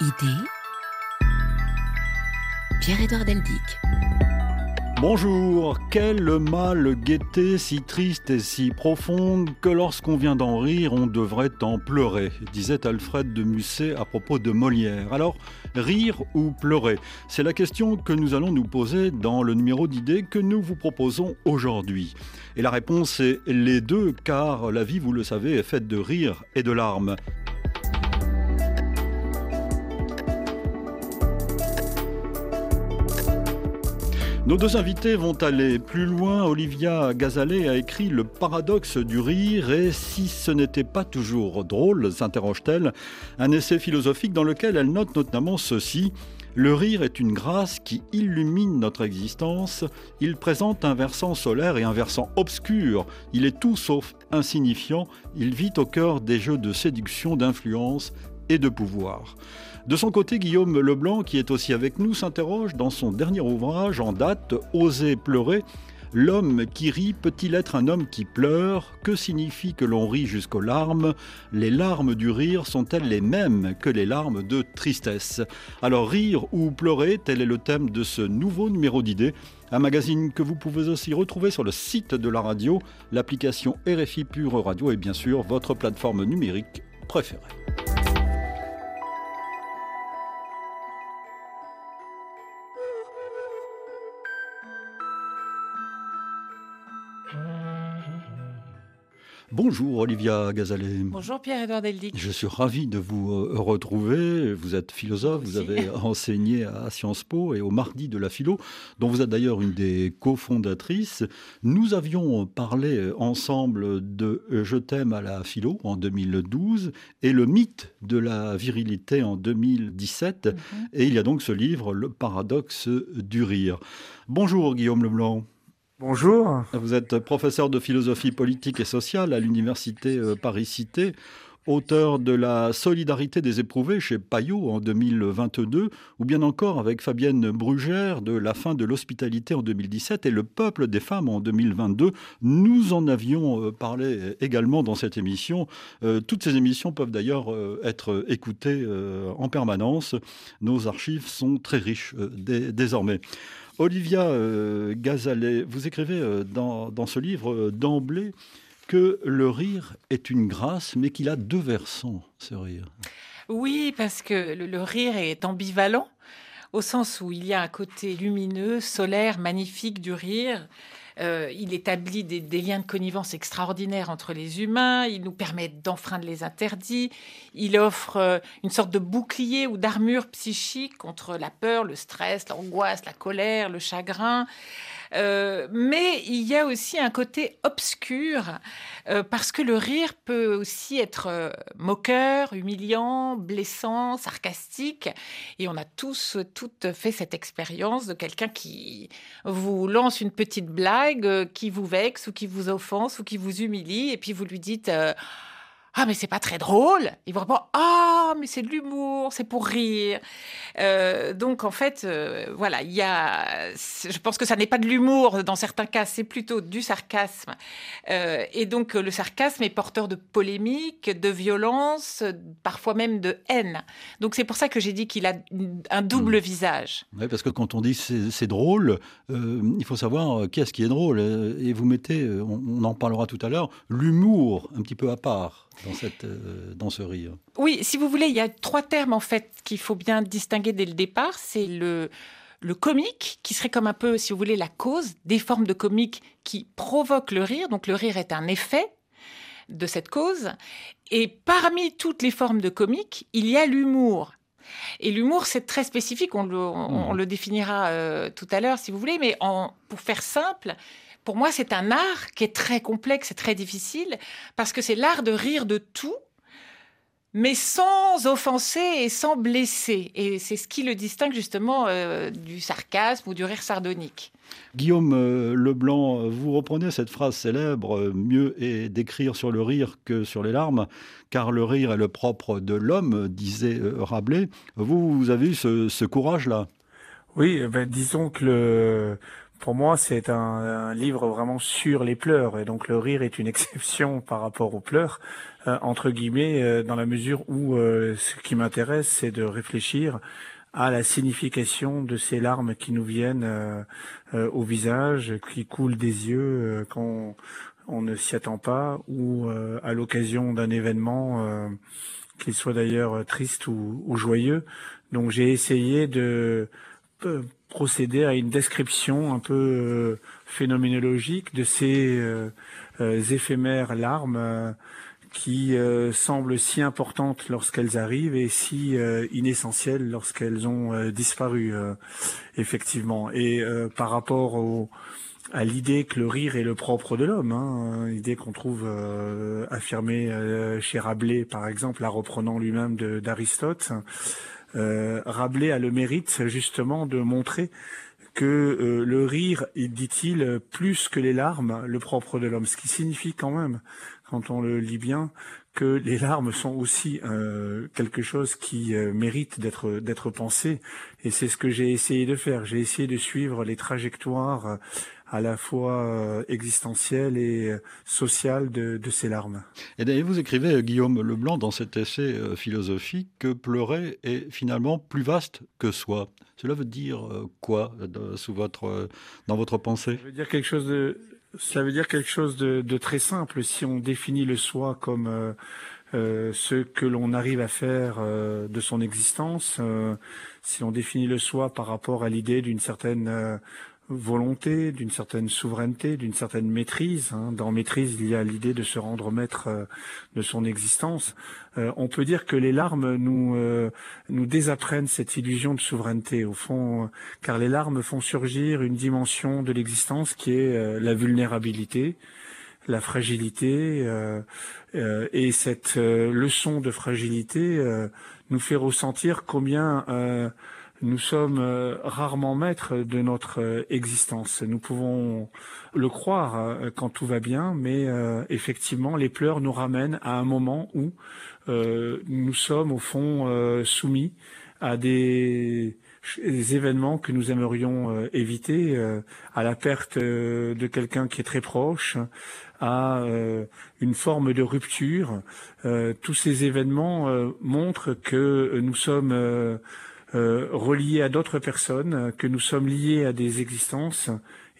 Idée Pierre-Édouard Deldic. Bonjour, quelle mal gaieté si triste et si profonde que lorsqu'on vient d'en rire, on devrait en pleurer, disait Alfred de Musset à propos de Molière. Alors, rire ou pleurer C'est la question que nous allons nous poser dans le numéro d'idées que nous vous proposons aujourd'hui. Et la réponse est les deux, car la vie, vous le savez, est faite de rire et de larmes. Nos deux invités vont aller plus loin. Olivia Gazalet a écrit Le paradoxe du rire et si ce n'était pas toujours drôle, s'interroge-t-elle, un essai philosophique dans lequel elle note notamment ceci. Le rire est une grâce qui illumine notre existence. Il présente un versant solaire et un versant obscur. Il est tout sauf insignifiant. Il vit au cœur des jeux de séduction, d'influence et de pouvoir. De son côté, Guillaume Leblanc, qui est aussi avec nous, s'interroge dans son dernier ouvrage en date, Oser pleurer. L'homme qui rit peut-il être un homme qui pleure? Que signifie que l'on rit jusqu'aux larmes? Les larmes du rire sont-elles les mêmes que les larmes de tristesse? Alors rire ou pleurer, tel est le thème de ce nouveau numéro d'idées. Un magazine que vous pouvez aussi retrouver sur le site de la radio, l'application RFI Pure Radio et bien sûr votre plateforme numérique préférée. Bonjour Olivia Gazalet. Bonjour Pierre-Edouard Deldic. Je suis ravi de vous euh, retrouver. Vous êtes philosophe, vous avez enseigné à Sciences Po et au Mardi de la Philo, dont vous êtes d'ailleurs une des cofondatrices. Nous avions parlé ensemble de Je t'aime à la Philo en 2012 et le mythe de la virilité en 2017. Mhm. Et il y a donc ce livre, Le paradoxe du rire. Bonjour Guillaume Leblanc. Bonjour. Vous êtes professeur de philosophie politique et sociale à l'université euh, Paris-Cité, auteur de La solidarité des éprouvés chez Payot en 2022, ou bien encore avec Fabienne Brugère de La fin de l'hospitalité en 2017 et Le peuple des femmes en 2022. Nous en avions euh, parlé également dans cette émission. Euh, toutes ces émissions peuvent d'ailleurs être écoutées en permanence. Nos archives sont très riches désormais. Olivia euh, Gazalet, vous écrivez euh, dans, ce livre euh, d'emblée que le rire est une grâce, mais qu'il a deux versants, ce rire. Oui, parce que le rire est ambivalent, au sens où il y a un côté lumineux, solaire, magnifique du rire, euh, il établit des, liens de connivence extraordinaires entre les humains. Il nous permet d'enfreindre les interdits. Il offre euh, une sorte de bouclier ou d'armure psychique contre la peur, le stress, l'angoisse, la colère, le chagrin. Euh, mais il y a aussi un côté obscur, euh, parce que le rire peut aussi être euh, moqueur, humiliant, blessant, sarcastique. Et on a tous, toutes fait cette expérience de quelqu'un qui vous lance une petite blague, qui vous vexe ou qui vous offense ou qui vous humilie, et puis vous lui dites... Ah, mais c'est pas très drôle. Il vous répond Ah, mais c'est de l'humour, c'est pour rire. Euh, donc, en fait, euh, voilà, il y a. Je pense que ça n'est pas de l'humour dans certains cas, c'est plutôt du sarcasme. Euh, et donc, le sarcasme est porteur de polémique, de violence, parfois même de haine. Donc, c'est pour ça que j'ai dit qu'il a un double mmh. visage. Oui, parce que quand on dit c'est drôle, il faut savoir qu'est-ce qui est drôle. Et vous mettez, on en parlera tout à l'heure, l'humour un petit peu à part dans, cette, euh, dans ce rire Oui, si vous voulez, il y a trois termes en fait qu'il faut bien distinguer dès le départ. C'est le, le comique, qui serait comme un peu, si vous voulez, la cause des formes de comique qui provoquent le rire. Donc le rire est un effet de cette cause. Et parmi toutes les formes de comique, il y a l'humour. Et l'humour, c'est très spécifique, on le, on, mmh. le définira euh, tout à l'heure si vous voulez, mais en, pour faire simple, pour moi, c'est un art qui est très complexe et très difficile parce que c'est l'art de rire de tout, mais sans offenser et sans blesser. Et c'est ce qui le distingue justement euh, du sarcasme ou du rire sardonique. Guillaume euh, Leblanc, vous reprenez cette phrase célèbre euh, Mieux est d'écrire sur le rire que sur les larmes, car le rire est le propre de l'homme, disait Rabelais. Vous, vous avez eu ce, courage-là? Oui, eh ben, disons que le pour moi, c'est un, livre vraiment sur les pleurs, et donc le rire est une exception par rapport aux pleurs, euh, entre guillemets, euh, dans la mesure où euh, ce qui m'intéresse, c'est de réfléchir à la signification de ces larmes qui nous viennent au visage, qui coulent des yeux quand on ne s'y attend pas, ou à l'occasion d'un événement, qu'il soit d'ailleurs triste ou, ou joyeux. Donc j'ai essayé de procéder à une description un peu euh, phénoménologique de ces euh, euh, éphémères larmes qui semblent si importantes lorsqu'elles arrivent et si inessentielles lorsqu'elles ont disparu, effectivement. Et par rapport au, à l'idée que le rire est le propre de l'homme, hein, l'idée qu'on trouve affirmée chez Rabelais, par exemple, la reprenant lui-même d'Aristote, euh, Rabelais a le mérite justement de montrer que euh, le rire, dit-il, plus que les larmes, le propre de l'homme. Ce qui signifie quand même, quand on le lit bien, que les larmes sont aussi euh, quelque chose qui mérite d'être d'être pensé. Et c'est ce que j'ai essayé de faire. J'ai essayé de suivre les trajectoires à la fois euh, existentielle et euh, sociale de, ces larmes. Et d'ailleurs, vous écrivez, euh, Guillaume Leblanc, dans cet essai philosophique, que pleurer est finalement plus vaste que soi. Cela veut dire quoi sous votre, dans votre pensée? Ça veut dire quelque chose de, ça veut dire quelque chose de, très simple. Si on définit le soi comme ce que l'on arrive à faire de son existence, si on définit le soi par rapport à l'idée d'une certaine volonté, d'une certaine souveraineté, d'une certaine maîtrise. Hein. Dans maîtrise, il y a l'idée de se rendre maître euh, de son existence. Euh, on peut dire que les larmes nous euh, nous désapprennent cette illusion de souveraineté au fond, car les larmes font surgir une dimension de l'existence qui est la vulnérabilité, la fragilité, et cette leçon de fragilité nous fait ressentir combien nous sommes euh, rarement maîtres de notre euh, existence. Nous pouvons le croire euh, quand tout va bien, mais effectivement, les pleurs nous ramènent à un moment où nous sommes au fond soumis à des, événements que nous aimerions éviter, à la perte de quelqu'un qui est très proche, à une forme de rupture. tous ces événements montrent que nous sommes euh, reliés à d'autres personnes, euh, que nous sommes liés à des existences,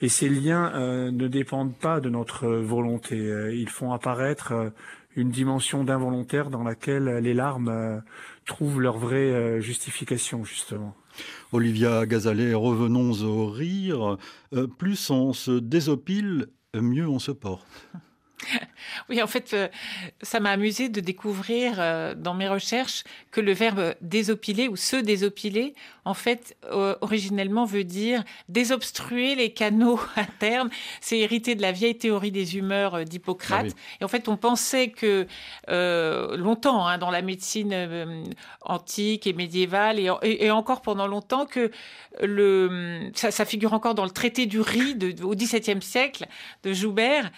et ces liens euh, ne dépendent pas de notre volonté. Ils font apparaître une dimension d'involontaire dans laquelle les larmes trouvent leur vraie justification, justement. Olivia Gazalet, revenons au rire. plus on se désopile, mieux on se porte. Oui, en fait, euh, ça m'a amusé de découvrir euh, dans mes recherches que le verbe désopiler ou se désopiler, en fait, euh, originellement veut dire désobstruer les canaux internes. C'est hérité de la vieille théorie des humeurs d'Hippocrate. Ah et en fait, on pensait que longtemps, hein, dans la médecine antique et médiévale, et, encore pendant longtemps, que le, ça, ça, figure encore dans le traité du riz de, au XVIIe siècle de Joubert.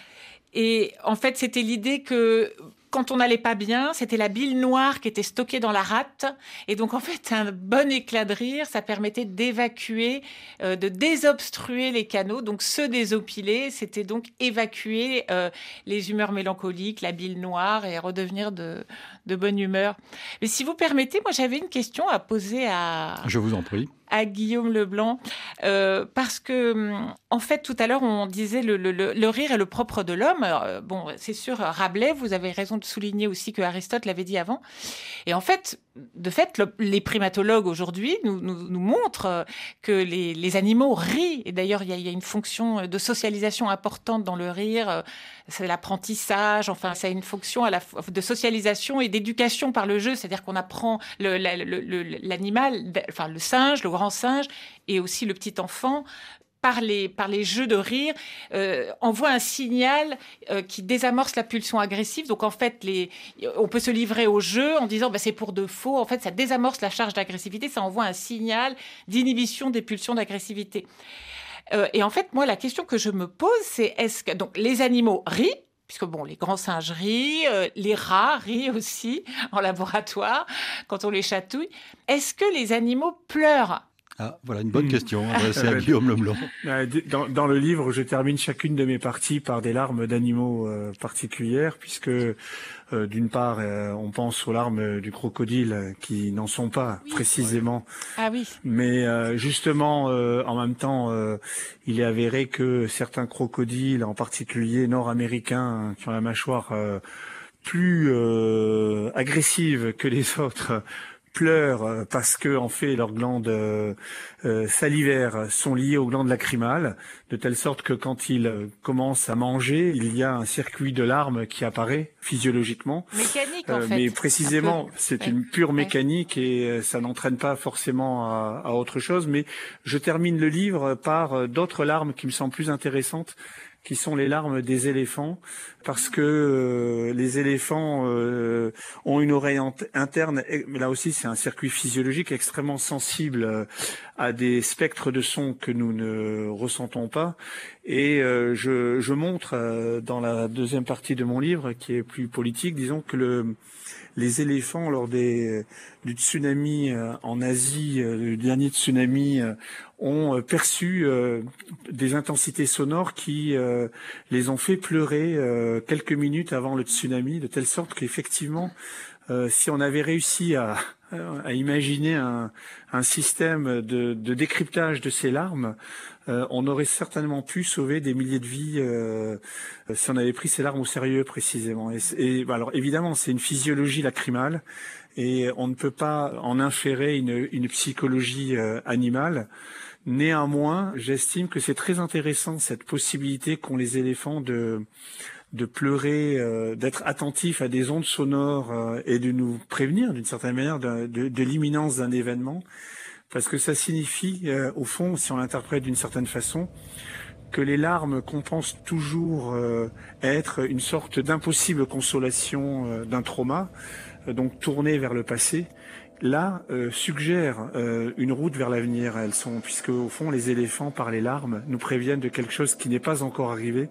Et en fait, c'était l'idée que quand on n'allait pas bien, c'était la bile noire qui était stockée dans la rate. Et donc, en fait, un bon éclat de rire, ça permettait d'évacuer, euh, de désobstruer les canaux. Donc, se désopiler, c'était donc évacuer euh, les humeurs mélancoliques, la bile noire et redevenir de, de bonne humeur. Mais si vous permettez, moi, j'avais une question à poser à... Je vous en prie à Guillaume Leblanc, euh, parce que, en fait, tout à l'heure, on disait le, le, rire est le propre de l'homme. Euh, bon, c'est sûr, Rabelais, vous avez raison de souligner aussi que Aristote l'avait dit avant. Et en fait, de fait, les primatologues aujourd'hui nous, montrent euh, que les, animaux rient. Et d'ailleurs, il y, a une fonction de socialisation importante dans le rire. C'est l'apprentissage. Enfin, c'est une fonction à la de socialisation et d'éducation par le jeu. C'est-à-dire qu'on apprend l'animal, enfin le singe, le grand singe, et aussi le petit enfant par les, jeux de rire, euh, envoie un signal euh, qui désamorce la pulsion agressive. Donc en fait, on peut se livrer au jeu en disant bah, c'est pour de faux. En fait, ça désamorce la charge d'agressivité, ça envoie un signal d'inhibition des pulsions d'agressivité. Euh, et en fait, moi, la question que je me pose, c'est est-ce que donc les animaux rient puisque bon, les grands singes rient, les rats rient aussi en laboratoire quand on les chatouille. Est-ce que les animaux pleurent? Ah, voilà une bonne hmm. question adressée à Guillaume Lemelon. Dans, dans, le livre, je termine chacune de mes parties par des larmes d'animaux particulières, puisque euh, d'une part, euh, on pense aux larmes du crocodile qui n'en sont pas précisément. Ah oui. Mais euh, justement, en même temps, il est avéré que certains crocodiles, en particulier nord-américains, qui ont la mâchoire plus agressive que les autres, pleurent euh, parce que en fait leurs glandes euh, euh, salivaires sont liées aux glandes lacrymales, de telle sorte que quand ils commencent à manger, il y a un circuit de larmes qui apparaît physiologiquement. Mécanique en fait. Mais précisément, c'est une pure mécanique et ça n'entraîne pas forcément à, à, autre chose. Mais je termine le livre par d'autres larmes qui me semblent plus intéressantes qui sont les larmes des éléphants, parce que euh, les éléphants euh, ont une oreille interne, là aussi c'est un circuit physiologique extrêmement sensible euh, à des spectres de son que nous ne ressentons pas. Et je, je, montre dans la deuxième partie de mon livre, qui est plus politique, disons que le les éléphants lors des, du tsunami euh, en Asie, euh, le dernier tsunami, euh, ont perçu des intensités sonores qui les ont fait pleurer quelques minutes avant le tsunami, de telle sorte qu'effectivement, si on avait réussi à, à imaginer un, un système de, de, décryptage de ces larmes, euh, on aurait certainement pu sauver des milliers de vies euh, si on avait pris ces larmes au sérieux précisément. Et, bah, alors évidemment, c'est une physiologie lacrymale et on ne peut pas en inférer une, une psychologie euh, animale. Néanmoins, j'estime que c'est très intéressant cette possibilité qu'ont les éléphants de de pleurer, d'être attentifs à des ondes sonores et de nous prévenir d'une certaine manière de, de l'imminence d'un événement parce que ça signifie, euh, au fond, si on l'interprète d'une certaine façon, que les larmes qu'on pense toujours euh, être une sorte d'impossible consolation euh, d'un trauma, donc tourné vers le passé, là suggèrent une route vers l'avenir. Elles sont, puisque au fond, les éléphants par les larmes nous préviennent de quelque chose qui n'est pas encore arrivé,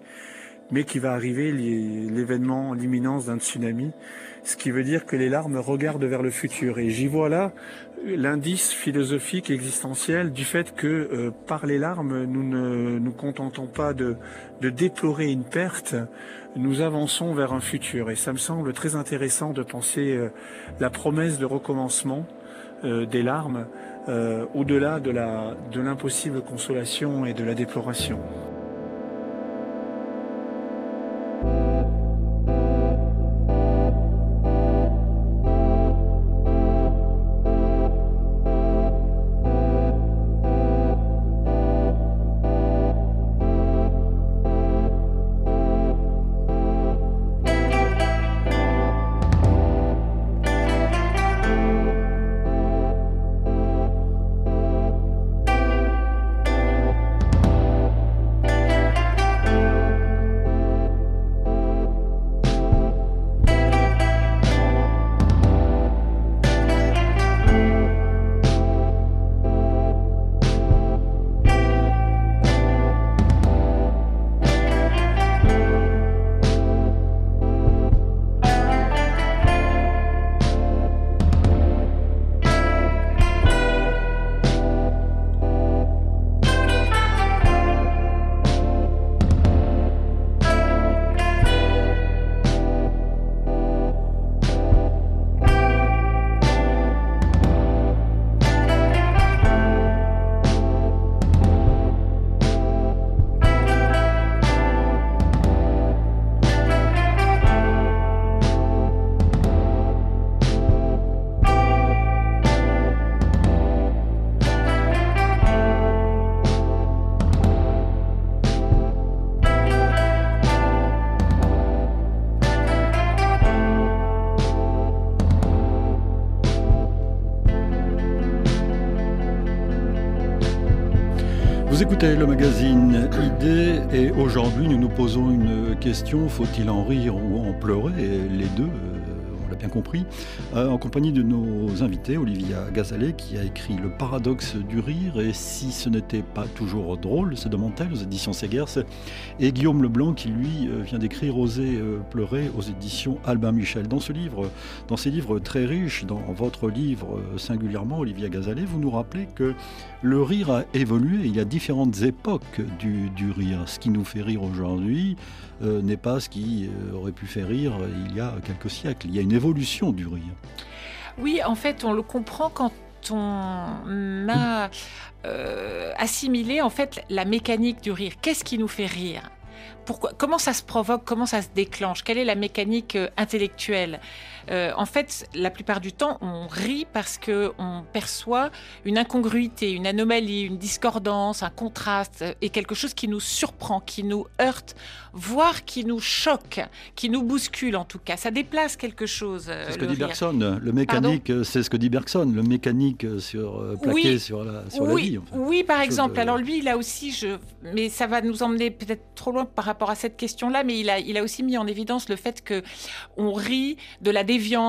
mais qui va arriver, l'événement, l'imminence d'un tsunami, ce qui veut dire que les larmes regardent vers le futur. Et j'y vois là l'indice philosophique existentiel du fait que euh, par les larmes, nous ne nous contentons pas de, déplorer une perte, nous avançons vers un futur. Et ça me semble très intéressant de penser euh, la promesse de recommencement euh, des larmes au-delà de l'impossible consolation et de la déploration. Écoutez le magazine Idée et aujourd'hui nous nous posons une question, faut-il en rire ou en pleurer? Les deux, euh, compris, en compagnie de nos invités, Olivia Gazalet, qui a écrit Le paradoxe du rire, et si ce n'était pas toujours drôle, se demande-t-elle, aux éditions Segers, et Guillaume Leblanc, qui lui vient d'écrire Oser pleurer aux éditions Albin Michel. Dans ce livre, dans ces livres très riches, dans votre livre singulièrement, Olivia Gazalet, vous nous rappelez que le rire a évolué, il y a différentes époques du, du rire. Ce qui nous fait rire aujourd'hui euh, n'est pas ce qui euh, aurait pu faire rire il y a quelques siècles. Il y a une évolution du rire. Oui, en fait, on le comprend quand on a euh, assimilé en fait la mécanique du rire. Qu'est-ce qui nous fait rire? Pourquoi, Comment ça se provoque Comment ça se déclenche Quelle est la mécanique intellectuelle? Euh, en fait, la plupart du temps, on rit parce que on perçoit une incongruité, une anomalie, une discordance, un contraste et quelque chose qui nous surprend, qui nous heurte, voire qui nous choque, qui nous bouscule en tout cas. Ça déplace quelque chose. C'est ce que dit Bergson. Le mécanique, c'est ce que dit Bergson. Le mécanique sur euh, plaqué sur la sur oui, la vie. Oui, par exemple. Alors lui, a aussi, je, mais ça va nous emmener peut-être trop loin par rapport à cette question-là, mais il a, il a aussi mis en évidence le fait que on rit de la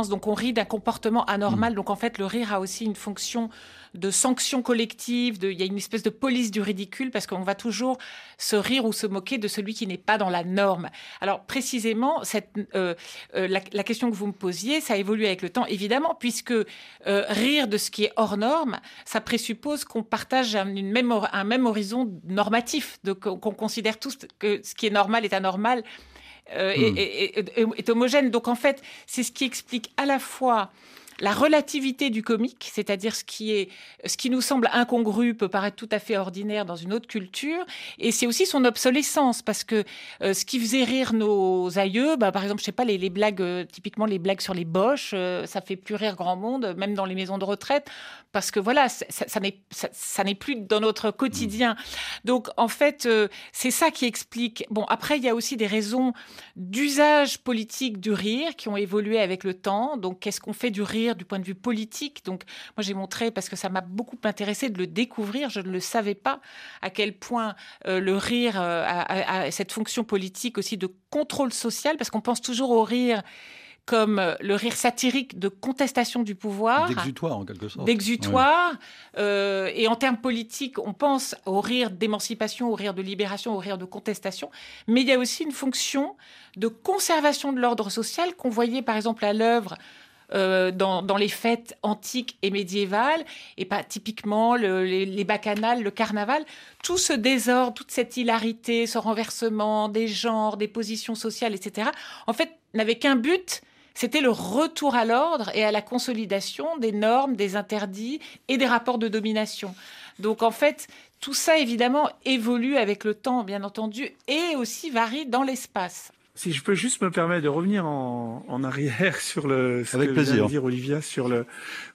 donc on rit d'un comportement anormal. Mm. Donc en fait, le rire a aussi une fonction de sanction collective, de, il y a une espèce de police du ridicule parce qu'on va toujours se rire ou se moquer de celui qui n'est pas dans la norme. Alors précisément, cette, euh, euh, la, question que vous me posiez, ça évolue avec le temps, évidemment, puisque euh, rire de ce qui est hors norme, ça présuppose qu'on partage un, une même, un même horizon normatif, qu'on considère tous que ce qui est normal est anormal euh, hmm. est, homogène. Donc en fait, c'est ce qui explique à la fois la relativité du comique, c'est-à-dire ce qui est, ce qui nous semble incongru peut paraître tout à fait ordinaire dans une autre culture, et c'est aussi son obsolescence parce que euh, ce qui faisait rire nos aïeux, bah, par exemple, je sais pas, les, blagues, euh, typiquement les blagues sur les boches, euh, ça fait plus rire grand monde, même dans les maisons de retraite, parce que voilà, ça, n'est ça, n'est plus dans notre quotidien. Donc en fait, c'est ça qui explique. Bon, après il y a aussi des raisons d'usage politique du rire qui ont évolué avec le temps. Donc qu'est-ce qu'on fait du rire du point de vue politique. Donc, moi, j'ai montré, parce que ça m'a beaucoup intéressé de le découvrir, je ne le savais pas, à quel point euh, le rire euh, a, cette fonction politique aussi de contrôle social, parce qu'on pense toujours au rire comme euh, le rire satirique de contestation du pouvoir. D'exutoire, en quelque sorte. D'exutoire. et en termes politiques, on pense au rire d'émancipation, au rire de libération, au rire de contestation. Mais il y a aussi une fonction de conservation de l'ordre social qu'on voyait, par exemple, à l'œuvre euh, dans, les fêtes antiques et médiévales, et pas typiquement les, bacchanales, le carnaval, tout ce désordre, toute cette hilarité, ce renversement des genres, des positions sociales, etc., en fait, n'avait qu'un but, c'était le retour à l'ordre et à la consolidation des normes, des interdits et des rapports de domination. Donc en fait, tout ça évidemment évolue avec le temps, bien entendu, et aussi varie dans l'espace. Si je peux juste me permettre de revenir en, en arrière sur le ce Avec que plaisir. Vient dire Olivia sur le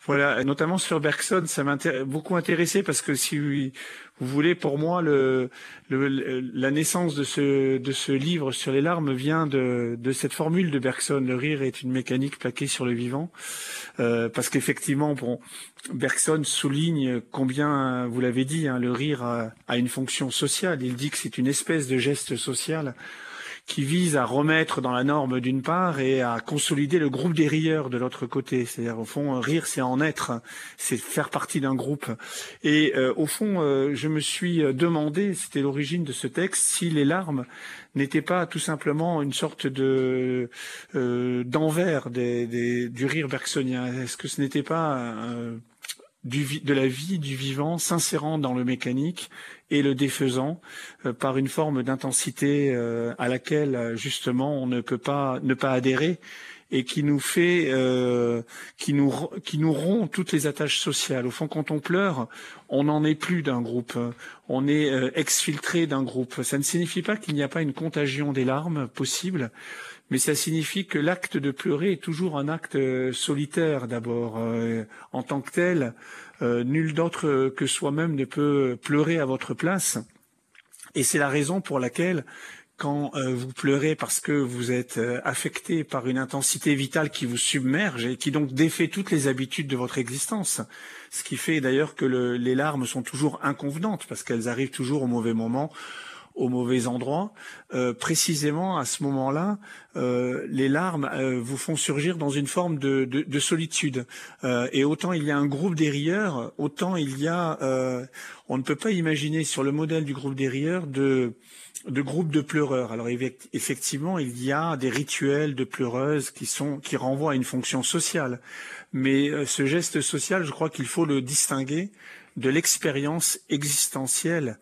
voilà notamment sur Bergson ça m'a beaucoup intéressé parce que si vous voulez pour moi le, le, la naissance de ce de ce livre sur les larmes vient de de cette formule de Bergson le rire est une mécanique plaquée sur le vivant euh, parce qu'effectivement bon Bergson souligne combien vous l'avez dit hein, le rire a, a une fonction sociale il dit que c'est une espèce de geste social qui vise à remettre dans la norme d'une part et à consolider le groupe des rieurs de l'autre côté. C'est-à-dire au fond, rire, c'est en être, c'est faire partie d'un groupe. Et euh, au fond, euh, je me suis demandé, c'était l'origine de ce texte, si les larmes n'étaient pas tout simplement une sorte de euh, d'envers des, des, du rire bergsonien. Est-ce que ce n'était pas de la vie du vivant s'insérant dans le mécanique et le défaisant euh, par une forme d'intensité euh, à laquelle justement on ne peut pas ne pas adhérer et qui nous fait euh, qui nous qui nous rompt toutes les attaches sociales. Au fond, quand on pleure, on n'en est plus d'un groupe, on est exfiltré d'un groupe. Ça ne signifie pas qu'il n'y a pas une contagion des larmes possible, mais ça signifie que l'acte de pleurer est toujours un acte solitaire d'abord en tant que tel. Euh, nul d'autre que soi-même ne peut pleurer à votre place. Et c'est la raison pour laquelle quand euh, vous pleurez parce que vous êtes euh, affecté par une intensité vitale qui vous submerge et qui donc défait toutes les habitudes de votre existence, ce qui fait d'ailleurs que le, les larmes sont toujours inconvenantes parce qu'elles arrivent toujours au mauvais moment au mauvais endroit, euh, précisément à ce moment-là, euh, les larmes euh, vous font surgir dans une forme de, de, de solitude. et autant il y a un groupe des rieurs, autant il y a, on ne peut pas imaginer sur le modèle du groupe des rieurs de de groupes de pleureurs. Alors effectivement, il y a des rituels de pleureuses qui sont qui renvoient à une fonction sociale, mais ce geste social, je crois qu'il faut le distinguer de l'expérience existentielle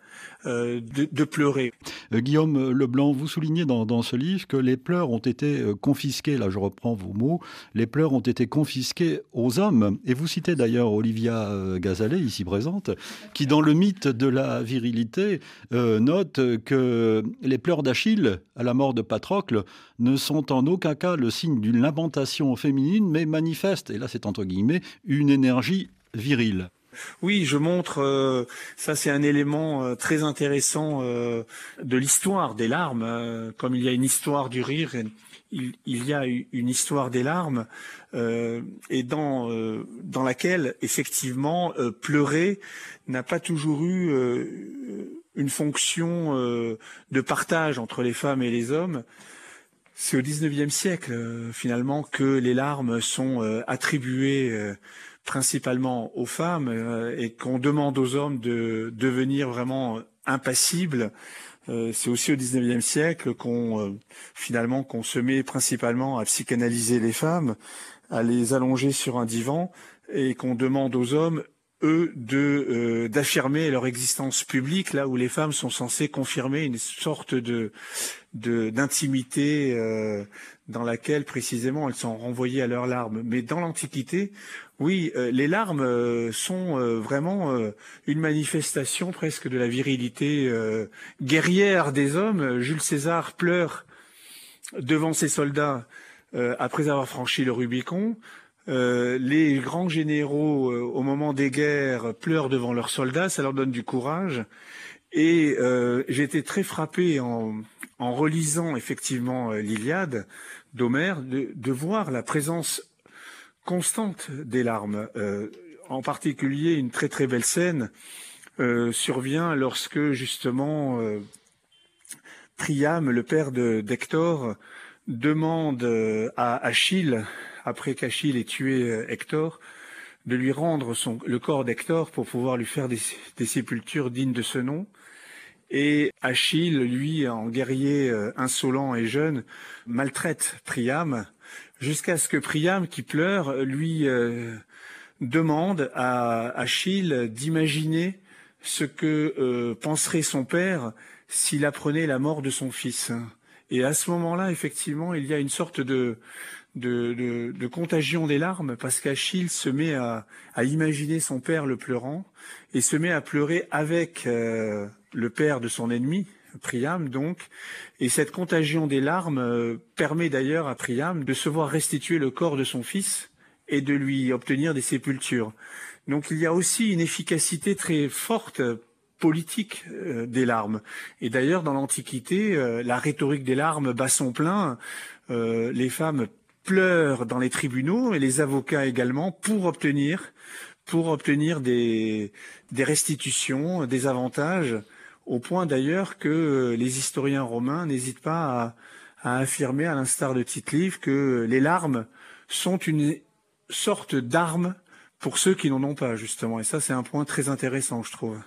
euh, de, pleurer. Euh, Guillaume Leblanc, vous soulignez dans, ce livre que les pleurs ont été euh, confisqués, là je reprends vos mots, les pleurs ont été confisqués aux hommes. Et vous citez d'ailleurs Olivia Gazalet, ici présente, qui dans le mythe de la virilité note que les pleurs d'Achille à la mort de Patrocle ne sont en aucun cas le signe d'une lamentation féminine, mais manifestent, et là c'est entre guillemets, une énergie virile. Oui, je montre, euh, ça c'est un élément euh, très intéressant euh, de l'histoire des larmes. comme il y a une histoire du rire, il, y a une histoire des larmes, et dans, dans laquelle, effectivement, pleurer n'a pas toujours eu une fonction de partage entre les femmes et les hommes. C'est au XIXe siècle, finalement, que les larmes sont attribuées principalement aux femmes euh, et qu'on demande aux hommes de devenir vraiment impassibles. Euh, c'est aussi au XIXe siècle qu'on euh, finalement qu'on se met principalement à psychanalyser les femmes, à les allonger sur un divan et qu'on demande aux hommes eux de d'affirmer leur existence publique là où les femmes sont censées confirmer une sorte de d'intimité dans laquelle précisément elles sont renvoyées à leurs larmes. Mais dans l'Antiquité, oui, euh, les larmes euh, sont euh, vraiment une manifestation presque de la virilité guerrière des hommes. Jules César pleure devant ses soldats après avoir franchi le Rubicon. Les grands généraux, au moment des guerres, pleurent devant leurs soldats, ça leur donne du courage. Et j'ai été très frappé en, relisant effectivement l'Iliade d'Homère de, de, voir la présence constante des larmes. Euh, en particulier, une très très belle scène euh, survient lorsque justement euh, Priam, le père d'Hector, demande à Achille, après qu'Achille ait tué Hector, de lui rendre le corps d'Hector pour pouvoir lui faire des, sépultures dignes de ce nom. Et Achille, lui, en guerrier insolent et jeune, maltraite Priam jusqu'à ce que Priam, qui pleure, lui euh, demande à Achille d'imaginer ce que euh, penserait son père s'il apprenait la mort de son fils. Et à ce moment-là, effectivement, il y a une sorte de, de, de, contagion des larmes, parce qu'Achille se met à, à, imaginer son père le pleurant, et se met à pleurer avec euh, le père de son ennemi, Priam donc, et cette contagion des larmes euh, permet d'ailleurs à Priam de se voir restituer le corps de son fils et de lui obtenir des sépultures. Donc il y a aussi une efficacité très forte politique euh, des larmes. Et d'ailleurs, dans l'Antiquité, euh, la rhétorique des larmes bat son plein. les femmes pleurent dans les tribunaux et les avocats également pour obtenir pour obtenir des, des restitutions, des avantages au point d'ailleurs que les historiens romains n'hésitent pas à, affirmer, à l'instar de Tite-Live, que les larmes sont une sorte d'arme pour ceux qui n'en ont pas, justement. Et ça, c'est un point très intéressant, je trouve.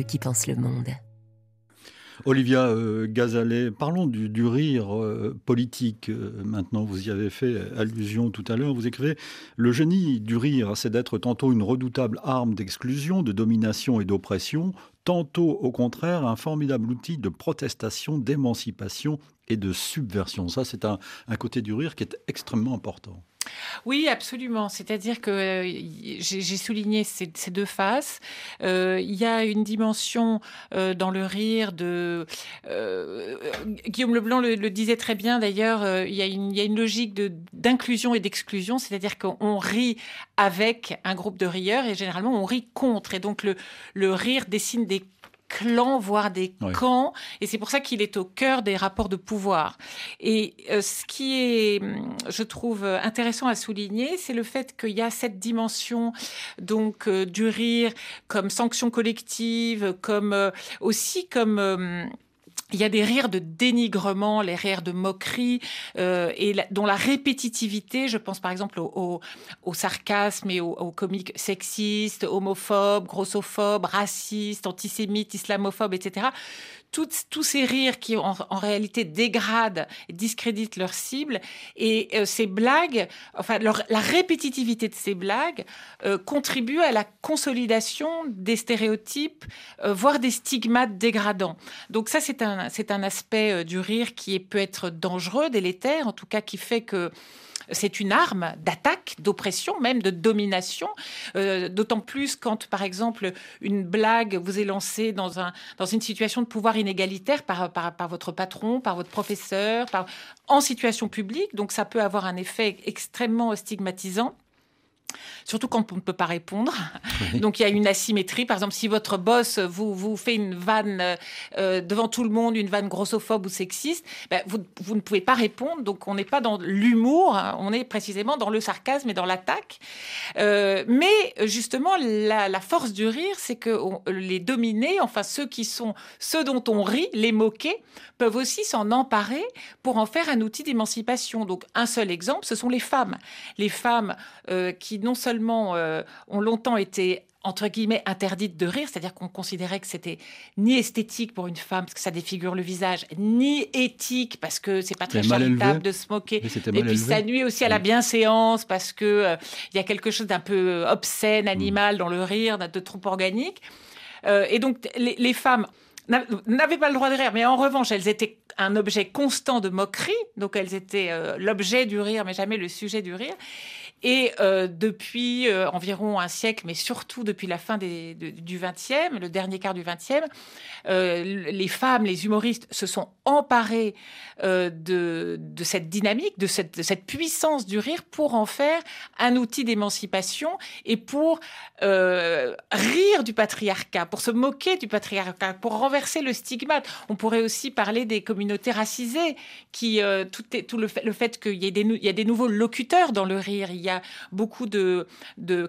Qui pensent le monde. Olivia euh, Gazalet, parlons du, rire euh, politique. Euh, maintenant, vous y avez fait allusion tout à l'heure. Vous écrivez Le génie du rire, c'est d'être tantôt une redoutable arme d'exclusion, de domination et d'oppression, tantôt au contraire un formidable outil de protestation, d'émancipation et de subversion. Ça, c'est un côté du rire qui est extrêmement important. Oui, absolument. C'est-à-dire que euh, j'ai souligné ces, deux faces. Euh, il y a une dimension euh, dans le rire de Guillaume Leblanc le, disait très bien. D'ailleurs, il, y a une logique d'inclusion et d'exclusion, c'est-à-dire qu'on rit avec un groupe de rieurs et généralement on rit contre. Et donc le rire dessine des clans, voire des camps. Et c'est pour ça qu'il est au cœur des rapports de pouvoir. Et euh, ce qui est, hum, je trouve, intéressant à souligner, c'est le fait qu'il y a cette dimension donc euh, du rire comme sanction collective, comme euh, aussi comme hum, il y a des rires de dénigrement, les rires de moquerie, euh, et dont la répétitivité, je pense par exemple au, sarcasme et aux comiques sexistes, homophobes, grossophobes, racistes, antisémites, islamophobes, etc tous ces rires qui en, réalité dégradent discréditent leur cible et euh, ces blagues, enfin la répétitivité de ces blagues euh, contribue à la consolidation des stéréotypes, euh, voire des stigmates dégradants. Donc ça c'est un c'est un aspect du rire qui peut être dangereux, délétère, en tout cas qui fait que c'est une arme d'attaque, d'oppression, même de domination. Euh, d'autant plus quand, par exemple, une blague vous est lancée dans, un, dans une situation de pouvoir inégalitaire par, par, votre patron, par votre professeur, en situation publique. Donc ça peut avoir un effet extrêmement stigmatisant surtout quand on ne peut pas répondre. Donc il y a une asymétrie. Par exemple, si votre boss vous, vous fait une vanne euh, devant tout le monde, une vanne grossophobe ou sexiste, ben, vous, vous, ne pouvez pas répondre. Donc on n'est pas dans l'humour, hein. on est précisément dans le sarcasme et dans l'attaque. Euh, mais justement, la, la, force du rire, c'est que les dominés, enfin ceux qui sont ceux dont on rit, les moqués, peuvent aussi s'en emparer pour en faire un outil d'émancipation. Donc un seul exemple, ce sont les femmes. Les femmes euh, qui non seulement euh, ont longtemps été entre guillemets interdites de rire, c'est-à-dire qu'on considérait que c'était ni esthétique pour une femme parce que ça défigure le visage, ni éthique parce que c'est pas très charitable de se moquer. Et puis ça nuit aussi à la bienséance parce que euh, il y a quelque chose d'un peu obscène, animal dans le rire, de trop organique. et donc les femmes n'avaient pas le droit de rire, mais en revanche, elles étaient un objet constant de moquerie, donc elles étaient l'objet du rire, mais jamais le sujet du rire. Et euh, depuis euh, environ un siècle, mais surtout depuis la fin du XXe, le dernier quart du XXe, euh, les femmes, les humoristes se sont emparés euh, de, cette dynamique, de cette, puissance du rire pour en faire un outil d'émancipation et pour rire du patriarcat, pour se moquer du patriarcat, pour renverser le stigmate. On pourrait aussi parler des communautés racisées, qui tout, le fait, le fait qu'il y, ait a des nouveaux locuteurs dans le rire. Il y a beaucoup de,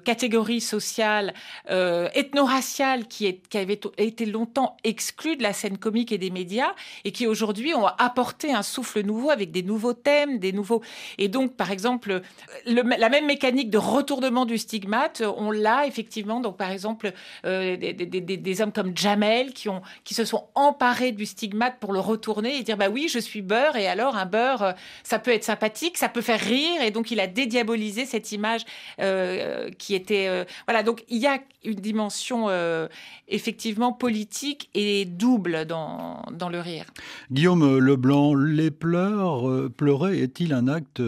catégories sociales, euh, ethno-raciales qui, avaient été longtemps exclues de la scène comique et des médias et qui aujourd'hui ont apporté un souffle nouveau avec des nouveaux thèmes, des nouveaux. Et donc, par exemple, la même mécanique de retournement du stigmate, on l'a effectivement. Donc, par exemple, euh, des, hommes comme Jamel qui, ont, qui se sont emparés du stigmate pour le retourner et dire bah oui, je suis beurre et alors un beurre, ça peut être sympathique, ça peut faire rire et donc il a dédiabolisé cette image euh, qui était euh, voilà. Donc il y a une dimension euh, effectivement politique et double dans, dans le rire. Guillaume Leblanc, les pleurs, pleurer est-il un acte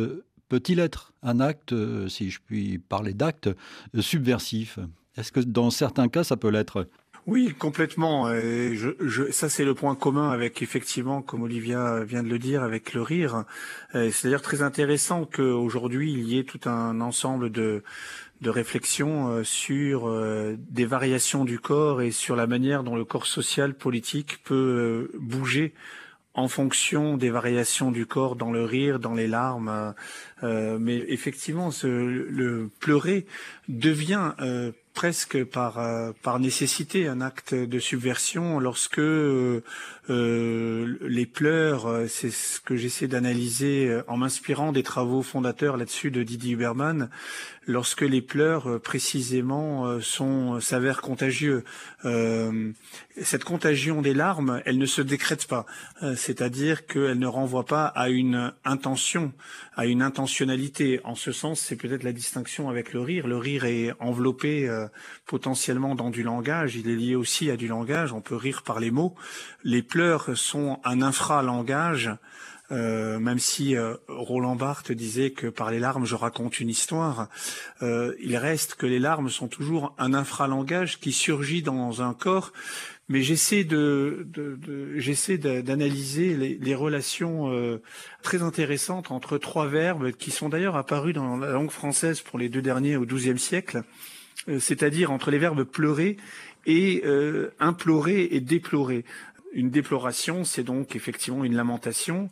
Peut-il être un acte, si je puis parler d'acte, subversif? Est-ce que dans certains cas, ça peut l'être? Oui, complètement. Et ça, c'est le point commun avec, effectivement, comme Olivia vient de le dire, avec le rire. C'est d'ailleurs très intéressant qu'aujourd'hui, il y ait tout un ensemble de, réflexions euh, sur euh, des variations du corps et sur la manière dont le corps social politique peut euh, bouger en fonction des variations du corps dans le rire, dans les larmes. mais effectivement, le pleurer devient presque par euh, par nécessité, un acte de subversion lorsque euh, euh, les pleurs, c'est ce que j'essaie d'analyser en m'inspirant des travaux fondateurs là-dessus de Didier Huberman, lorsque les pleurs précisément sont s'avèrent contagieux. cette contagion des larmes, elle ne se décrète pas, c'est-à-dire qu'elle ne renvoie pas à une intention, à une intentionnalité. En ce sens, c'est peut-être la distinction avec le rire. Le rire est enveloppé potentiellement dans du langage, il est lié aussi à du langage, on peut rire par les mots. Les pleurs sont un infralangage, euh, même si euh, Roland Barthes disait que par les larmes je raconte une histoire, euh, il reste que les larmes sont toujours un infralangage qui surgit dans un corps. Mais j'essaie de, j'essaie d'analyser les, les, relations très intéressantes entre trois verbes qui sont d'ailleurs apparus dans la langue française pour les deux derniers au XIIe siècle. C'est-à-dire entre les verbes pleurer et implorer et déplorer. Une déploration, c'est donc effectivement une lamentation.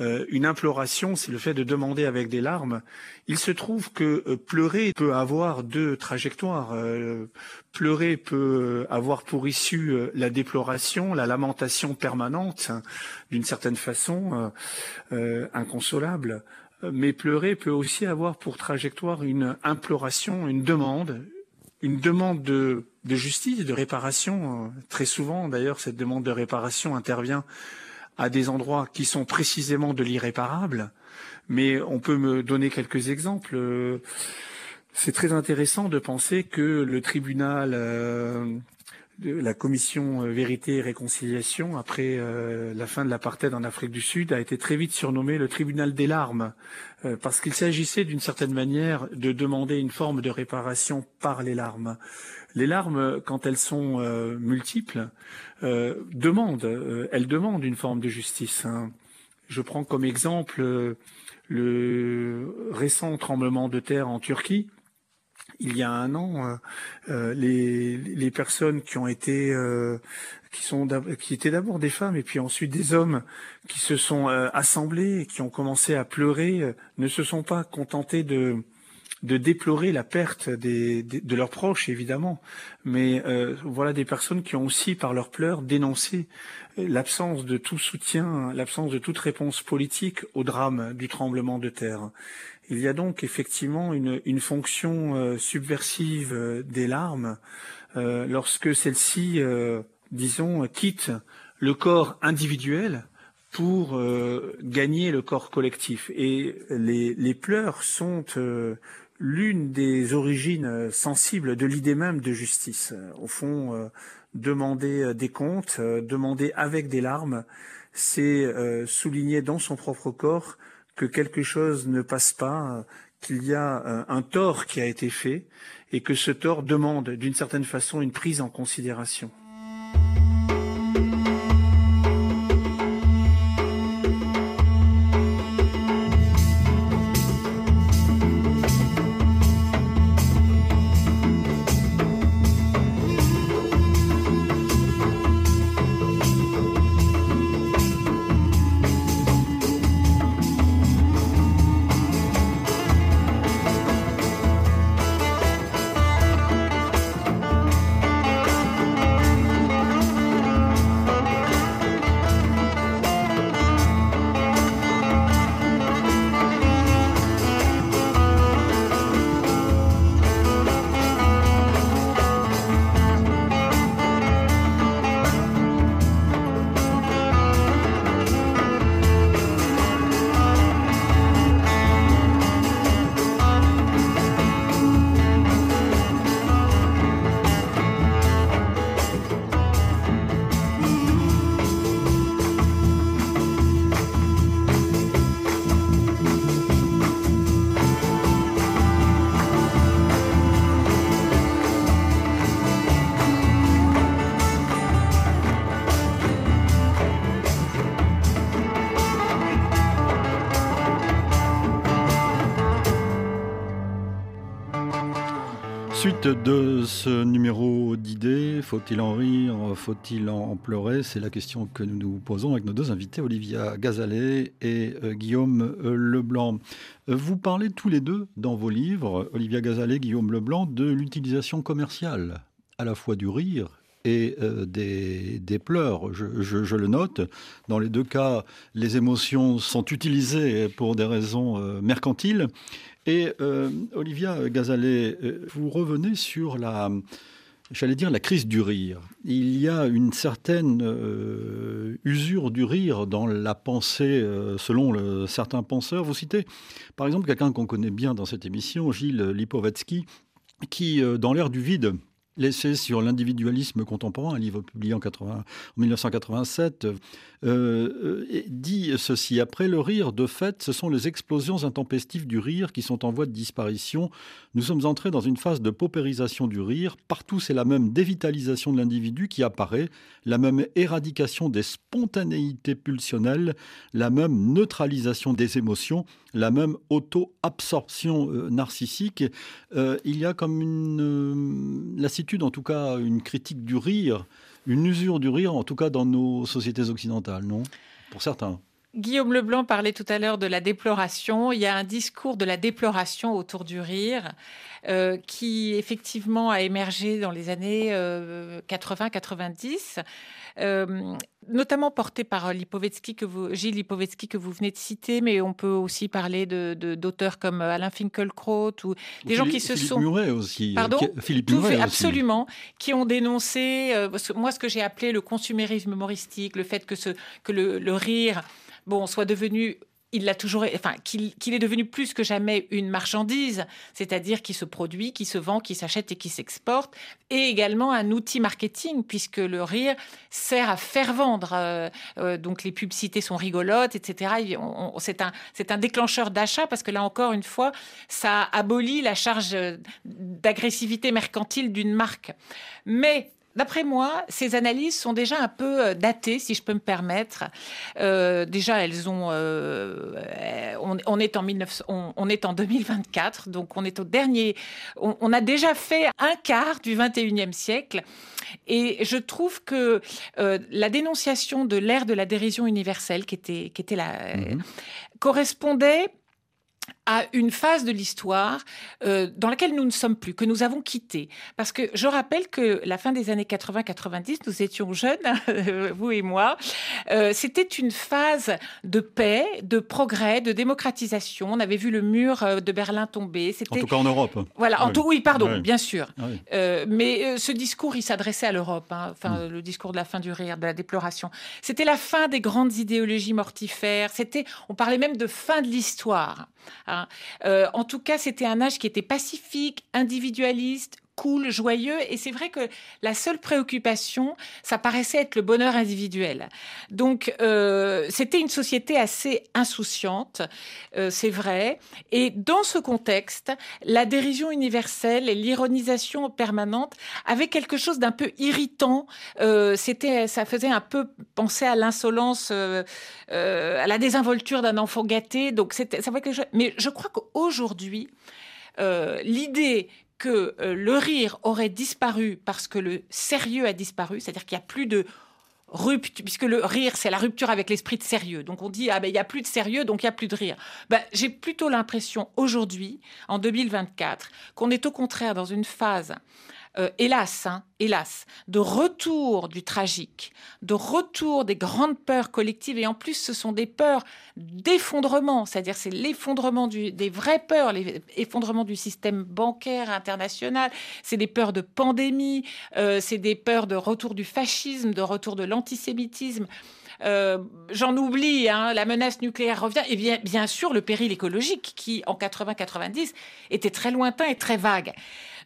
Euh, une imploration, c'est le fait de demander avec des larmes. Il se trouve que pleurer peut avoir deux trajectoires. pleurer peut avoir pour issue la déploration, la lamentation permanente, d'une certaine façon inconsolable. Mais pleurer peut aussi avoir pour trajectoire une imploration, une demande, une demande de, de, justice, de réparation. Euh, très souvent, d'ailleurs, cette demande de réparation intervient à des endroits qui sont précisément de l'irréparable. Mais on peut me donner quelques exemples. Euh, c'est très intéressant de penser que le tribunal euh, la commission Vérité et Réconciliation, après la fin de l'apartheid en Afrique du Sud, a été très vite surnommé le tribunal des larmes, parce qu'il s'agissait d'une certaine manière de demander une forme de réparation par les larmes. Les larmes, quand elles sont multiples, demandent, elles demandent une forme de justice. Hein. Je prends comme exemple le récent tremblement de terre en Turquie il y a un an, euh, euh, les, personnes qui ont été, euh, qui sont, qui étaient d'abord des femmes et puis ensuite des hommes qui se sont assemblés et qui ont commencé à pleurer, ne se sont pas contentés de de déplorer la perte des, de leurs proches, évidemment, mais voilà des personnes qui ont aussi, par leurs pleurs, dénoncé l'absence de tout soutien, l'absence de toute réponse politique au drame du tremblement de terre. Il y a donc effectivement une, une fonction euh, subversive euh, des larmes euh, lorsque celles-ci, disons, quittent le corps individuel pour gagner le corps collectif. Et les, les pleurs sont l'une des origines sensibles de l'idée même de justice. Au fond, demander des comptes, demander avec des larmes, c'est souligner dans son propre corps que quelque chose ne passe pas, qu'il y a euh, un tort qui a été fait et que ce tort demande d'une certaine façon une prise en considération. De ce numéro d'idées, faut-il en rire, faut-il en pleurer? C'est la question que nous nous posons avec nos deux invités, Olivia Gazalet et euh, Guillaume euh, Leblanc. Vous parlez tous les deux dans vos livres, Olivia Gazalet, Guillaume Leblanc, de l'utilisation commerciale, à la fois du rire et euh, des, pleurs. Je, le note. Dans les deux cas, les émotions sont utilisées pour des raisons mercantiles. Et euh, Olivia Gazalet, euh, vous revenez sur la, j'allais dire, la crise du rire. Il y a une certaine euh, usure du rire dans la pensée, selon certains penseurs. Vous citez, par exemple, quelqu'un qu'on connaît bien dans cette émission, Gilles Lipovetsky, qui, dans l'air du vide, L'essai sur l'individualisme contemporain, un livre publié en, 1987, euh, euh, dit ceci. Après le rire, de fait, ce sont les explosions intempestives du rire qui sont en voie de disparition. Nous sommes entrés dans une phase de paupérisation du rire. Partout, c'est la même dévitalisation de l'individu qui apparaît, la même éradication des spontanéités pulsionnelles, la même neutralisation des émotions, la même auto-absorption euh, narcissique. il y a comme une en tout cas, une critique du rire, une usure du rire, en tout cas dans nos sociétés occidentales, non? Pour certains. Guillaume Leblanc parlait tout à l'heure de la déploration. Il y a un discours de la déploration autour du rire euh, qui effectivement a émergé dans les années 80-90. Euh, notamment porté par Lipovetsky que vous, Gilles Lipovetsky que vous venez de citer, mais on peut aussi parler de, d'auteurs comme Alain Finkielkraut ou des gens qui se Philippe sont Muret aussi. Pardon, Philippe fait, absolument, qui ont dénoncé moi ce que j'ai appelé le consumérisme humoristique, le fait que ce que le, le rire bon, soit devenu il l'a toujours, enfin, qu'il est devenu plus que jamais une marchandise, c'est-à-dire qui se produit, qui se vend, qui s'achète et qui s'exporte, et également un outil marketing, puisque le rire sert à faire vendre. Euh, euh, donc les publicités sont rigolotes, etc. C'est un, un déclencheur d'achat parce que là encore une fois, ça abolit la charge d'agressivité mercantile d'une marque. Mais D'après moi, ces analyses sont déjà un peu euh, datées, si je peux me permettre. Euh, déjà, elles ont. Euh, on, est en 19, on, est en 2024, donc on est au dernier. On, a déjà fait un quart du 21e siècle, et je trouve que la dénonciation de l'ère de la dérision universelle, qui était, qui était la, mhm. correspondait à une phase de l'histoire euh, dans laquelle nous ne sommes plus, que nous avons quitté. Parce que je rappelle que la fin des années 80-90, nous étions jeunes, vous et moi, euh, c'était une phase de paix, de progrès, de démocratisation. On avait vu le mur euh, de Berlin tomber. En tout cas en Europe. Voilà, en tout, oui, pardon, bien sûr. Ah mais ce discours, il s'adressait à l'Europe, hein. enfin, mm. le discours de la fin du rire, de la déploration. C'était la fin des grandes idéologies mortifères. C'était, on parlait même de fin de l'histoire. Hein. Euh, en tout cas, c'était un âge qui était pacifique, individualiste, cool, joyeux. Et c'est vrai que la seule préoccupation, ça paraissait être le bonheur individuel. Donc, euh, c'était une société assez insouciante, euh, c'est vrai. Et dans ce contexte, la dérision universelle et l'ironisation permanente avaient quelque chose d'un peu irritant. Euh, c'était, ça faisait un peu penser à l'insolence, à la désinvolture d'un enfant gâté. Donc, c'était, ça. Mais je crois qu'aujourd'hui, l'idée que euh, le rire aurait disparu parce que le sérieux a disparu, c'est-à-dire qu'il n'y a plus de rupture, puisque le rire, c'est la rupture avec l'esprit de sérieux. Donc on dit, ah ben il n'y a plus de sérieux, donc il n'y a plus de rire. Ben, J'ai plutôt l'impression aujourd'hui, en 2024, qu'on est au contraire dans une phase euh, hélas, hein, hélas, de retour du tragique, de retour des grandes peurs collectives. Et en plus, ce sont des peurs d'effondrement, c'est-à-dire c'est l'effondrement des vraies peurs, l'effondrement du système bancaire international, c'est des peurs de pandémie, euh, c'est des peurs de retour du fascisme, de retour de l'antisémitisme. Euh, j'en oublie, hein, la menace nucléaire revient, et bien, bien sûr le péril écologique qui, en 80-90, était très lointain et très vague.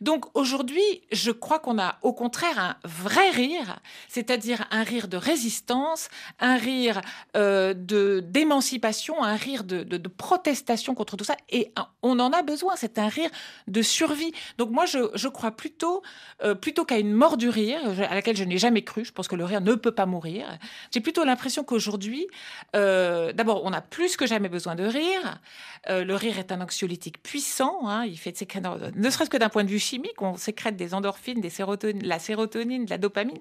Donc aujourd'hui, je crois qu'on a au contraire un vrai rire, c'est-à-dire un rire de résistance, un rire euh, de d'émancipation, un rire de, protestation contre tout ça, et on en a besoin. C'est un rire de survie. Donc moi, je, crois plutôt euh, plutôt qu'à une mort du rire à laquelle je n'ai jamais cru. Je pense que le rire ne peut pas mourir. J'ai plutôt l'impression qu'aujourd'hui, euh, d'abord, on a plus que jamais besoin de rire. Euh, le rire est un anxiolytique puissant. Hein, il fait ne serait-ce que d'un point de vue chimique, on sécrète des endorphines, des sérotonines, la sérotonine, de la dopamine.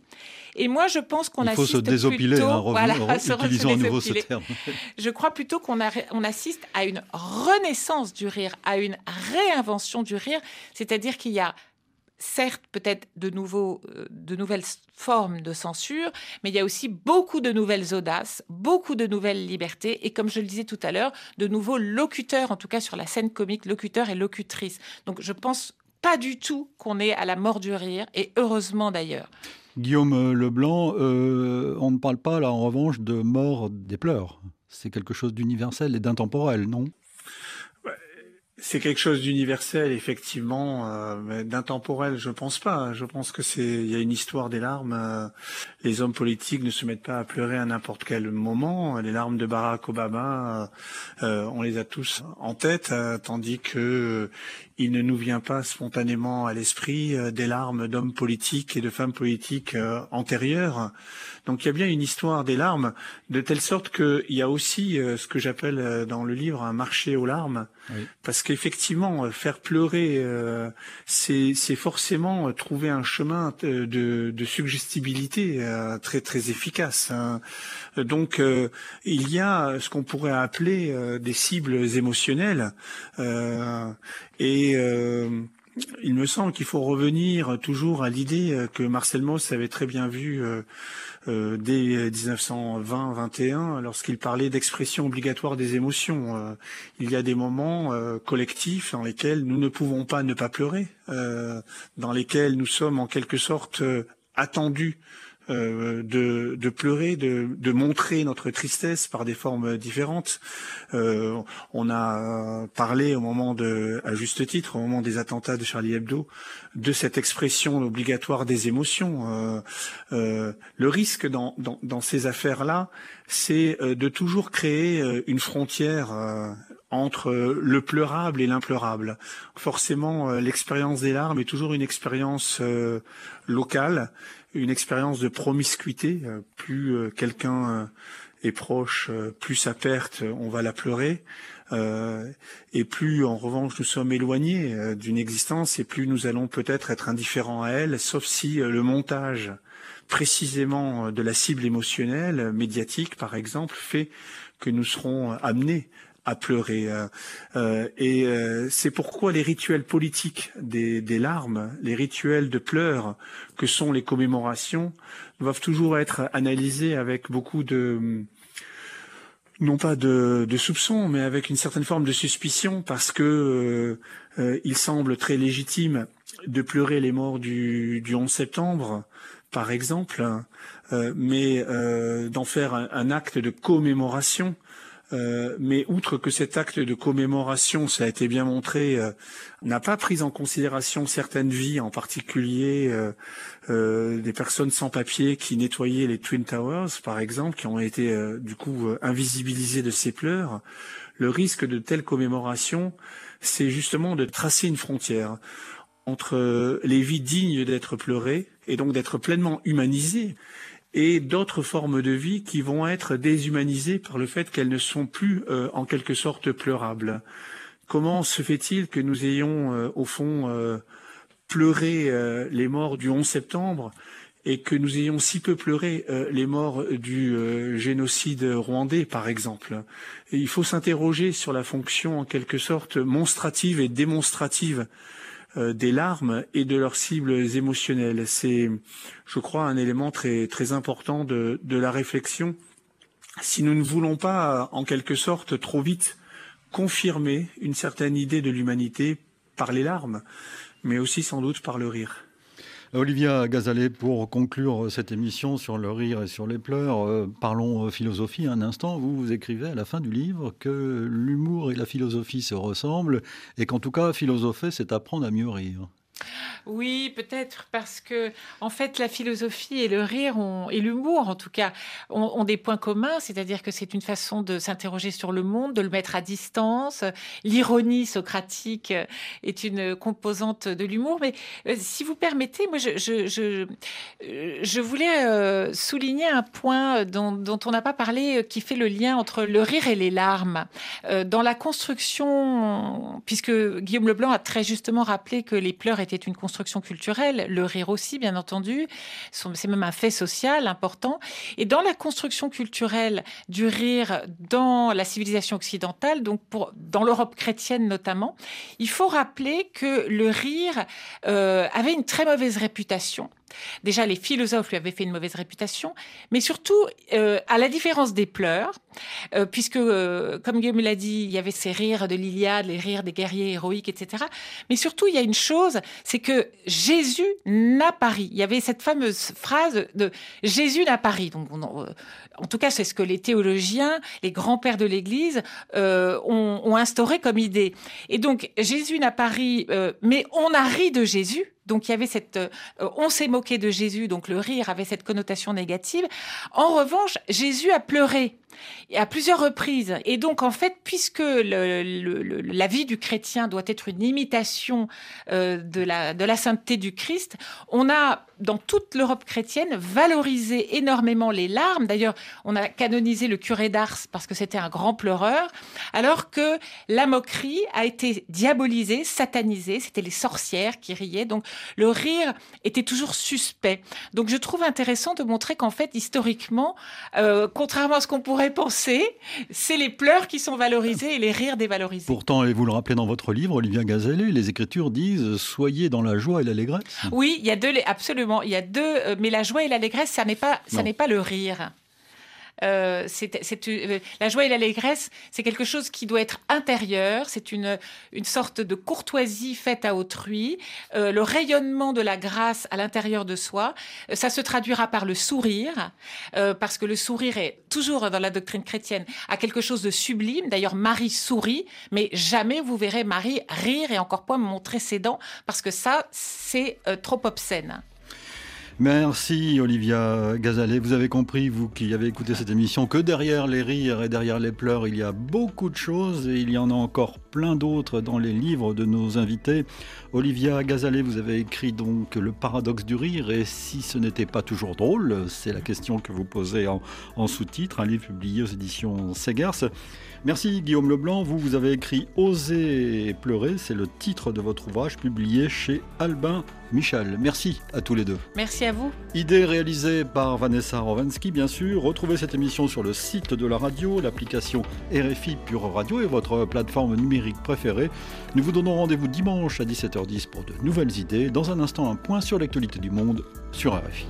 Et moi, je pense qu'on assiste Il faut se désopiler, plutôt, hein, voilà, utilisons à nouveau ce terme. Je crois plutôt qu'on on assiste à une renaissance du rire, à une réinvention du rire, c'est-à-dire qu'il y a certes peut-être de, nouveaux, euh, de nouvelles formes de censure, mais il y a aussi beaucoup de nouvelles audaces, beaucoup de nouvelles libertés, et comme je le disais tout à l'heure, de nouveaux locuteurs, en tout cas sur la scène comique, locuteurs et locutrices. Donc je pense pas du tout qu'on est à la mort du rire, et heureusement d'ailleurs. Guillaume euh, Leblanc, euh, on ne parle pas là en revanche de mort des pleurs. C'est quelque chose d'universel et d'intemporel, non? C'est quelque chose d'universel, effectivement, euh, mais d'intemporel, je pense pas. Je pense que c'est, il y a une histoire des larmes. Euh, les hommes politiques ne se mettent pas à pleurer à n'importe quel moment. Les larmes de Barack Obama, euh, on les a tous en tête, tandis que il ne nous vient pas spontanément à l'esprit des larmes d'hommes politiques et de femmes politiques antérieures. Donc il y a bien une histoire des larmes, de telle sorte qu'il y a aussi ce que j'appelle dans le livre un marché aux larmes, parce qu'effectivement, euh, faire pleurer, euh, c'est forcément euh, trouver un chemin de, de suggestibilité très très efficace. Hein. Donc, il y a ce qu'on pourrait appeler des cibles émotionnelles et il me semble qu'il faut revenir toujours à l'idée que Marcel Mauss avait très bien vu euh, dès 1920-21 lorsqu'il parlait d'expression obligatoire des émotions. Euh, il y a des moments euh, collectifs dans lesquels nous ne pouvons pas ne pas pleurer, dans lesquels nous sommes en quelque sorte attendus euh, de, de, pleurer, de, de, montrer notre tristesse par des formes différentes. Euh, on a parlé au moment de, à juste titre, au moment des attentats de Charlie Hebdo, de cette expression obligatoire des émotions. Euh, euh le risque dans, dans, dans ces affaires-là, c'est euh, de toujours créer une frontière entre le pleurable et l'impleurable. Forcément, l'expérience des larmes est toujours une expérience locale une expérience de promiscuité. Euh, plus euh, quelqu'un euh, est proche, plus sa perte, on va la pleurer. et plus, en revanche, nous sommes éloignés d'une existence, et plus nous allons peut-être être indifférents à elle, sauf si le montage précisément de la cible émotionnelle, médiatique par exemple, fait que nous serons amenés à pleurer. Euh, euh, et euh, c'est pourquoi les rituels politiques des, des, larmes, les rituels de pleurs que sont les commémorations, doivent toujours être analysés avec beaucoup de non pas de, de soupçons, mais avec une certaine forme de suspicion, parce que il semble très légitime de pleurer les morts du, du 11 septembre, par exemple, mais d'en faire un, acte de commémoration euh, mais outre que cet acte de commémoration, ça a été bien montré, euh, n'a pas pris en considération certaines vies, en particulier euh, des personnes sans papier qui nettoyaient les Twin Towers, par exemple, qui ont été du coup invisibilisées de ces pleurs, le risque de telle commémoration, c'est justement de tracer une frontière entre les vies dignes d'être pleurées et donc d'être pleinement humanisées et d'autres formes de vie qui vont être déshumanisées par le fait qu'elles ne sont plus euh, en quelque sorte pleurables. Comment se fait-il que nous ayons euh, au fond euh, pleuré les morts du 11 septembre et que nous ayons si peu pleuré les morts du génocide rwandais, par exemple? il faut s'interroger sur la fonction en quelque sorte monstrative et démonstrative des larmes et de leurs cibles émotionnelles. C'est, je crois, un élément très, très important de, de la réflexion. Si nous ne voulons pas, en quelque sorte, trop vite confirmer une certaine idée de l'humanité par les larmes, mais aussi sans doute par le rire. Olivia Gazalet, pour conclure cette émission sur le rire et sur les pleurs, euh, parlons philosophie un instant. Vous, vous écrivez à la fin du livre que l'humour et la philosophie se ressemblent et qu'en tout cas, philosopher, c'est apprendre à mieux rire. Oui, peut-être parce que, en fait, la philosophie et le rire ont, et l'humour, en tout cas, ont, des points communs, c'est-à-dire que c'est une façon de s'interroger sur le monde, de le mettre à distance. L'ironie socratique est une composante de l'humour. Mais euh, si vous permettez, moi, je, voulais euh, souligner un point dont, dont on n'a pas parlé, euh, qui fait le lien entre le rire et les larmes. dans la construction, puisque Guillaume Leblanc a très justement rappelé que les pleurs étaient une construction construction culturelle, le rire aussi, bien entendu. C'est même un fait social important. Et dans la construction culturelle du rire dans la civilisation occidentale, donc pour, dans l'Europe chrétienne notamment, il faut rappeler que le rire euh, avait une très mauvaise réputation. Déjà, les philosophes lui avaient fait une mauvaise réputation, mais surtout, euh, à la différence des pleurs, euh, puisque, euh, comme Guillaume l'a dit, il y avait ces rires de l'Iliade, les rires des guerriers héroïques, etc. Mais surtout, il y a une chose, c'est que Jésus n'a pas ri. Il y avait cette fameuse phrase de Jésus n'a pas ri. Donc, en tout cas, c'est ce que les théologiens, les grands-pères de l'Église ont, ont, instauré comme idée. Et donc, Jésus n'a pas ri, mais on a ri de Jésus donc il y avait cette, euh, on s'est moqué de Jésus, donc le rire avait cette connotation négative. En revanche, Jésus a pleuré à plusieurs reprises. Et donc, en fait, puisque la vie du chrétien doit être une imitation euh, de, la, sainteté du Christ, on a, dans toute l'Europe chrétienne, valorisé énormément les larmes. D'ailleurs, on a canonisé le curé d'Ars parce que c'était un grand pleureur, alors que la moquerie a été diabolisée, satanisée. C'était les sorcières qui riaient. Donc, le rire était toujours suspect. Donc, je trouve intéressant de montrer qu'en fait, historiquement, euh, contrairement à ce qu'on pourrait penser, c'est les pleurs qui sont valorisés et les rires dévalorisés. Pourtant, et vous le rappelez dans votre livre, Olivia Gazellet, les Écritures disent soyez dans la joie et l'allégresse. Oui, il y a deux, absolument, il y a deux, euh, mais la joie et l'allégresse, ça n'est pas, ça n'est pas le rire. Euh, c'est, euh, la joie et l'allégresse, c'est quelque chose qui doit être intérieur. C'est une, une sorte de courtoisie faite à autrui. Euh, le rayonnement de la grâce à l'intérieur de soi, ça se traduira par le sourire, parce que le sourire est toujours dans la doctrine chrétienne à quelque chose de sublime. D'ailleurs, Marie sourit, mais jamais vous verrez Marie rire et encore moins montrer ses dents, parce que ça, c'est trop obscène. Merci Olivia Gazalet. Vous avez compris, vous qui avez écouté cette émission, que derrière les rires et derrière les pleurs, il y a beaucoup de choses et il y en a encore plein d'autres dans les livres de nos invités. Olivia Gazalet, vous avez écrit donc Le paradoxe du rire et si ce n'était pas toujours drôle, c'est la question que vous posez en, en sous-titre, un livre publié aux éditions Segers. Merci Guillaume Leblanc. Vous, vous avez écrit Oser pleurer. C'est le titre de votre ouvrage publié chez Albin Michel. Merci à tous les deux. Merci à vous. Idée réalisée par Vanessa Rovansky, bien sûr. Retrouvez cette émission sur le site de la radio, l'application RFI Pure Radio et votre plateforme numérique préférée. Nous vous donnons rendez-vous dimanche à 17h10 pour de nouvelles idées. Dans un instant, un point sur l'actualité du monde sur RFI.